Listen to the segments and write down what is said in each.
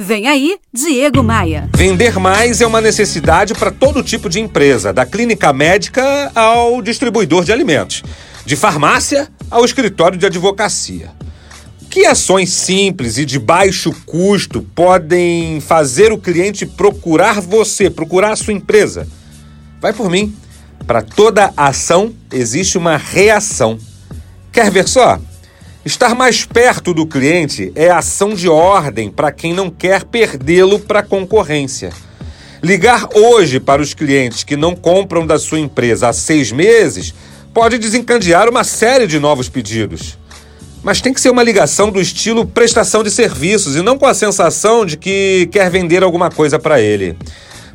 Vem aí, Diego Maia. Vender mais é uma necessidade para todo tipo de empresa, da clínica médica ao distribuidor de alimentos, de farmácia ao escritório de advocacia. Que ações simples e de baixo custo podem fazer o cliente procurar você, procurar a sua empresa? Vai por mim. Para toda ação existe uma reação. Quer ver só? Estar mais perto do cliente é ação de ordem para quem não quer perdê-lo para a concorrência. Ligar hoje para os clientes que não compram da sua empresa há seis meses pode desencadear uma série de novos pedidos. Mas tem que ser uma ligação do estilo prestação de serviços e não com a sensação de que quer vender alguma coisa para ele.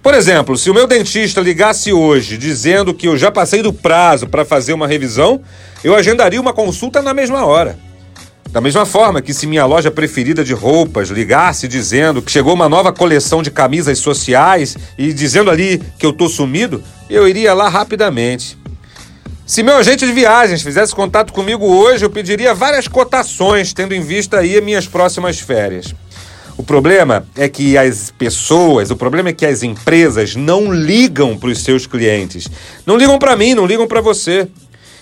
Por exemplo, se o meu dentista ligasse hoje dizendo que eu já passei do prazo para fazer uma revisão, eu agendaria uma consulta na mesma hora. Da mesma forma que se minha loja preferida de roupas ligasse dizendo que chegou uma nova coleção de camisas sociais e dizendo ali que eu tô sumido, eu iria lá rapidamente. Se meu agente de viagens fizesse contato comigo hoje, eu pediria várias cotações, tendo em vista aí as minhas próximas férias. O problema é que as pessoas, o problema é que as empresas não ligam para os seus clientes. Não ligam para mim, não ligam para você.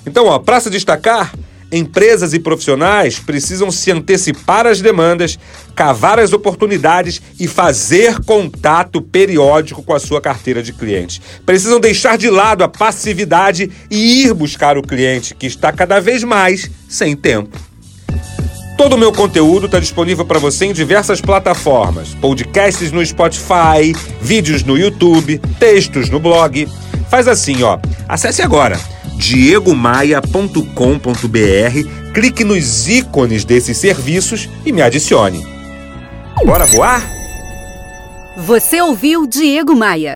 Então, ó, para se destacar, Empresas e profissionais precisam se antecipar às demandas, cavar as oportunidades e fazer contato periódico com a sua carteira de clientes. Precisam deixar de lado a passividade e ir buscar o cliente que está cada vez mais sem tempo. Todo o meu conteúdo está disponível para você em diversas plataformas: podcasts no Spotify, vídeos no YouTube, textos no blog. Faz assim, ó. Acesse agora diegomaia.com.br, clique nos ícones desses serviços e me adicione. Bora voar? Você ouviu Diego Maia.